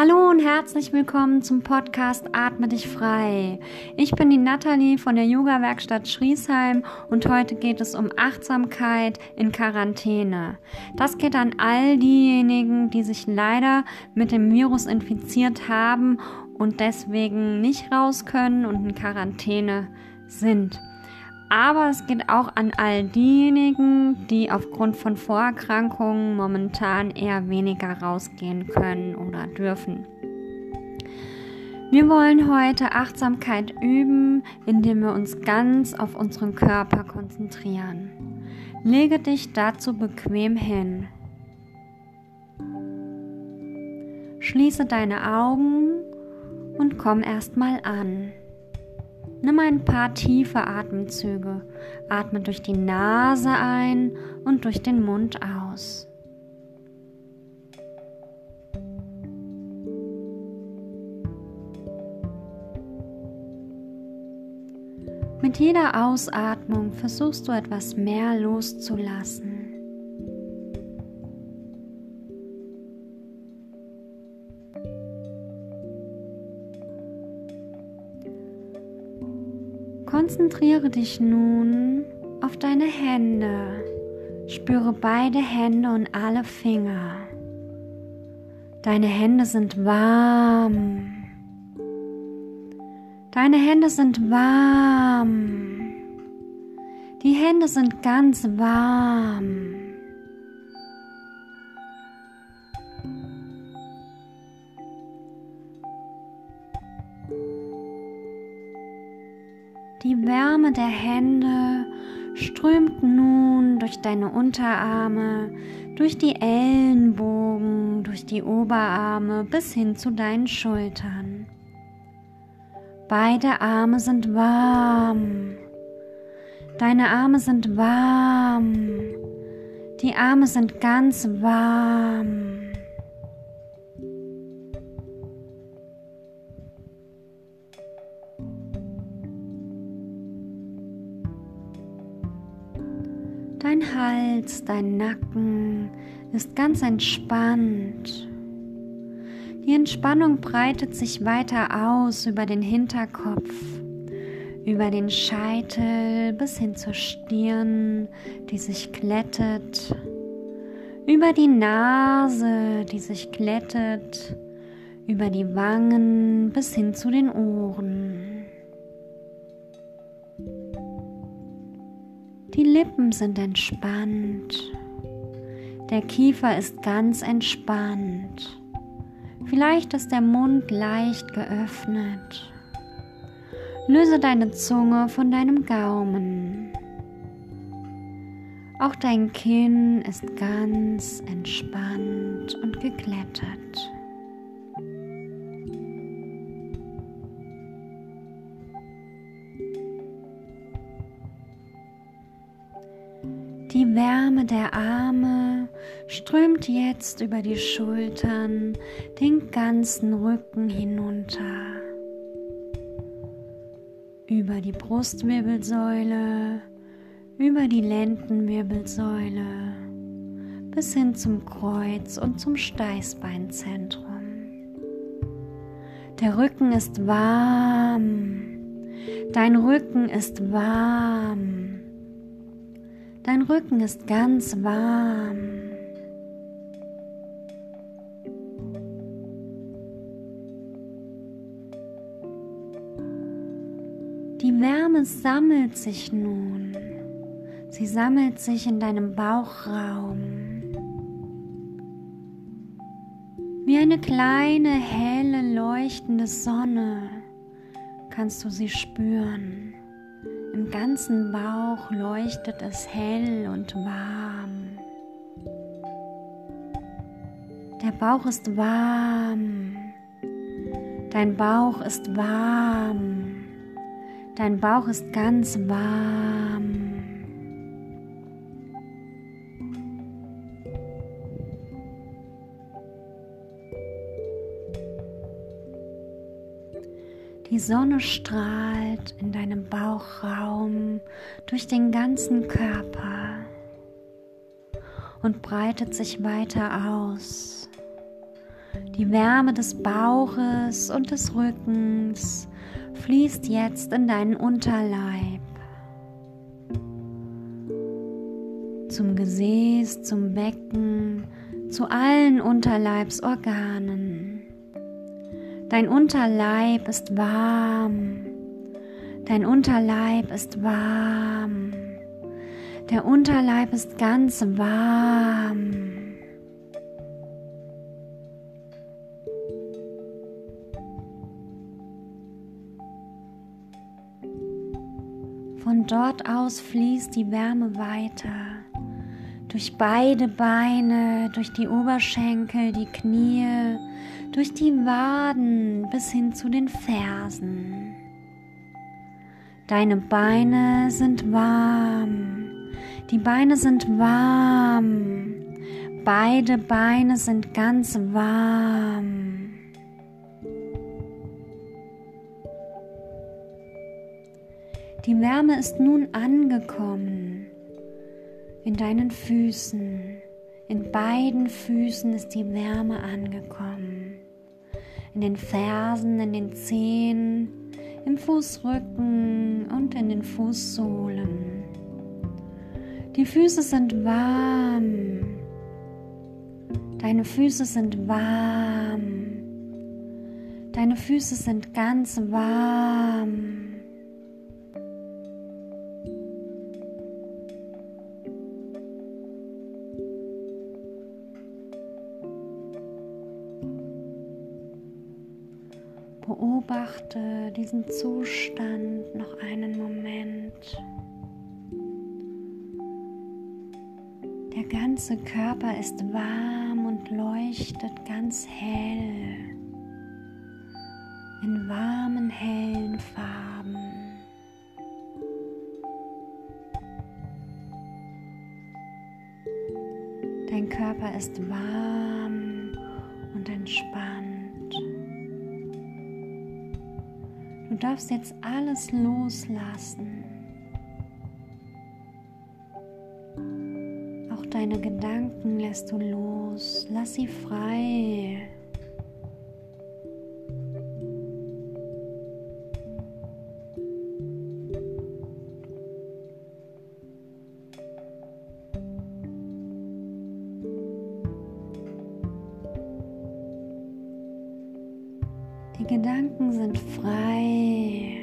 Hallo und herzlich willkommen zum Podcast Atme dich frei. Ich bin die Nathalie von der Yoga-Werkstatt Schriesheim und heute geht es um Achtsamkeit in Quarantäne. Das geht an all diejenigen, die sich leider mit dem Virus infiziert haben und deswegen nicht raus können und in Quarantäne sind. Aber es geht auch an all diejenigen, die aufgrund von Vorerkrankungen momentan eher weniger rausgehen können oder dürfen. Wir wollen heute Achtsamkeit üben, indem wir uns ganz auf unseren Körper konzentrieren. Lege dich dazu bequem hin. Schließe deine Augen und komm erstmal an. Nimm ein paar tiefe Atemzüge. Atme durch die Nase ein und durch den Mund aus. Mit jeder Ausatmung versuchst du etwas mehr loszulassen. Konzentriere dich nun auf deine Hände. Spüre beide Hände und alle Finger. Deine Hände sind warm. Deine Hände sind warm. Die Hände sind ganz warm. Die Wärme der Hände strömt nun durch deine Unterarme, durch die Ellenbogen, durch die Oberarme bis hin zu deinen Schultern. Beide Arme sind warm. Deine Arme sind warm. Die Arme sind ganz warm. Hals, dein Nacken ist ganz entspannt. Die Entspannung breitet sich weiter aus über den Hinterkopf, über den Scheitel bis hin zur Stirn, die sich glättet, über die Nase, die sich glättet, über die Wangen bis hin zu den Ohren. Die Lippen sind entspannt. Der Kiefer ist ganz entspannt. Vielleicht ist der Mund leicht geöffnet. Löse deine Zunge von deinem Gaumen. Auch dein Kinn ist ganz entspannt und geglättet. Der Arme strömt jetzt über die Schultern den ganzen Rücken hinunter. Über die Brustwirbelsäule, über die Lendenwirbelsäule bis hin zum Kreuz und zum Steißbeinzentrum. Der Rücken ist warm. Dein Rücken ist warm. Dein Rücken ist ganz warm. Die Wärme sammelt sich nun. Sie sammelt sich in deinem Bauchraum. Wie eine kleine, helle, leuchtende Sonne kannst du sie spüren. Im ganzen Bauch leuchtet es hell und warm. Der Bauch ist warm. Dein Bauch ist warm. Dein Bauch ist ganz warm. Die Sonne strahlt in deinem Bauchraum durch den ganzen Körper und breitet sich weiter aus. Die Wärme des Bauches und des Rückens fließt jetzt in deinen Unterleib. Zum Gesäß, zum Becken, zu allen Unterleibsorganen. Dein Unterleib ist warm. Dein Unterleib ist warm. Der Unterleib ist ganz warm. Von dort aus fließt die Wärme weiter. Durch beide Beine, durch die Oberschenkel, die Knie, durch die Waden bis hin zu den Fersen. Deine Beine sind warm. Die Beine sind warm. Beide Beine sind ganz warm. Die Wärme ist nun angekommen in deinen Füßen. In beiden Füßen ist die Wärme angekommen. In den Fersen, in den Zehen, im Fußrücken und in den Fußsohlen. Die Füße sind warm. Deine Füße sind warm. Deine Füße sind ganz warm. Beobachte diesen Zustand noch einen Moment. Der ganze Körper ist warm und leuchtet ganz hell in warmen, hellen Farben. Dein Körper ist warm und entspannt. Darfst jetzt alles loslassen. Auch deine Gedanken lässt du los. Lass sie frei. Die Gedanken sind frei.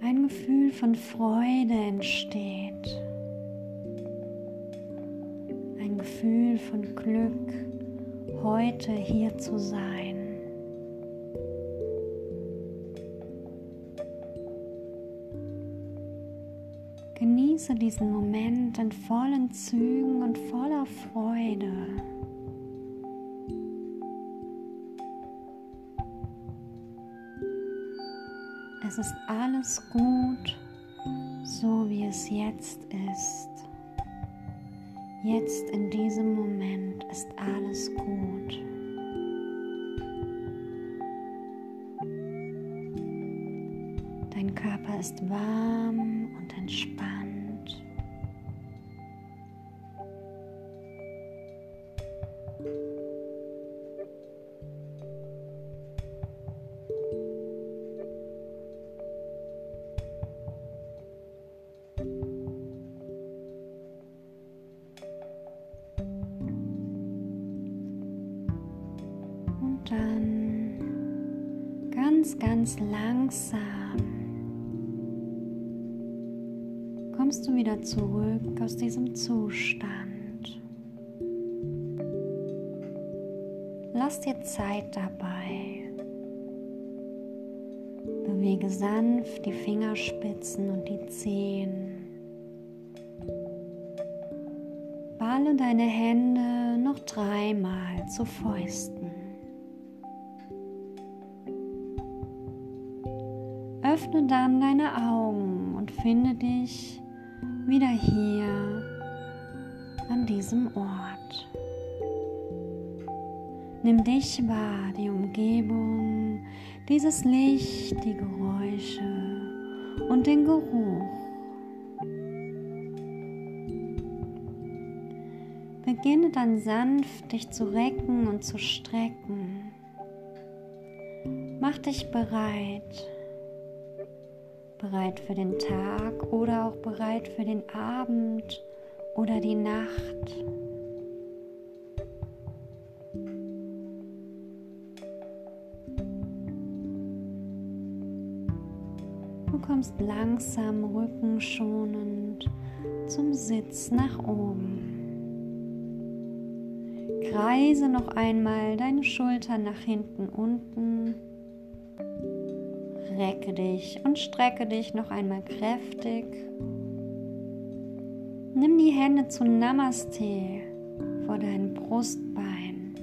Ein Gefühl von Freude entsteht. Ein Gefühl von Glück, heute hier zu sein. Genieße diesen Moment in vollen Zügen und voller Freude. Es ist alles gut, so wie es jetzt ist. Jetzt in diesem Moment ist alles gut. Dein Körper ist warm und entspannt. Ganz, langsam kommst du wieder zurück aus diesem Zustand. Lass dir Zeit dabei. Bewege sanft die Fingerspitzen und die Zehen. Balle deine Hände noch dreimal zu Fäusten. Öffne dann deine Augen und finde dich wieder hier an diesem Ort. Nimm dich wahr, die Umgebung, dieses Licht, die Geräusche und den Geruch. Beginne dann sanft dich zu recken und zu strecken. Mach dich bereit. Bereit für den Tag oder auch bereit für den Abend oder die Nacht. Du kommst langsam rückenschonend zum Sitz nach oben. Kreise noch einmal deine Schultern nach hinten unten. Recke dich und strecke dich noch einmal kräftig. Nimm die Hände zu Namaste vor dein Brustbein.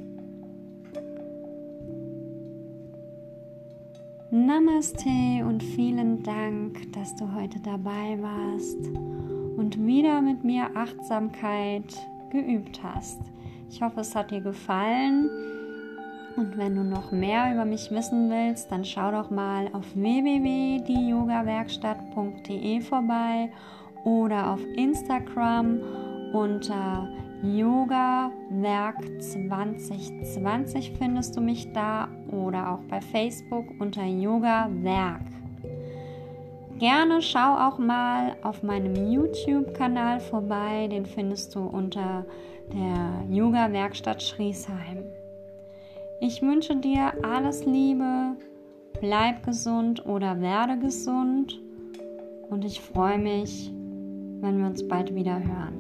Namaste und vielen Dank, dass du heute dabei warst und wieder mit mir Achtsamkeit geübt hast. Ich hoffe, es hat dir gefallen. Und wenn du noch mehr über mich wissen willst, dann schau doch mal auf www.dieyogawerkstatt.de vorbei oder auf Instagram unter Yoga-Werk 2020 findest du mich da oder auch bei Facebook unter Yoga-Werk. Gerne schau auch mal auf meinem YouTube-Kanal vorbei, den findest du unter der Yoga-Werkstatt Schriesheim. Ich wünsche dir alles Liebe, bleib gesund oder werde gesund und ich freue mich, wenn wir uns bald wieder hören.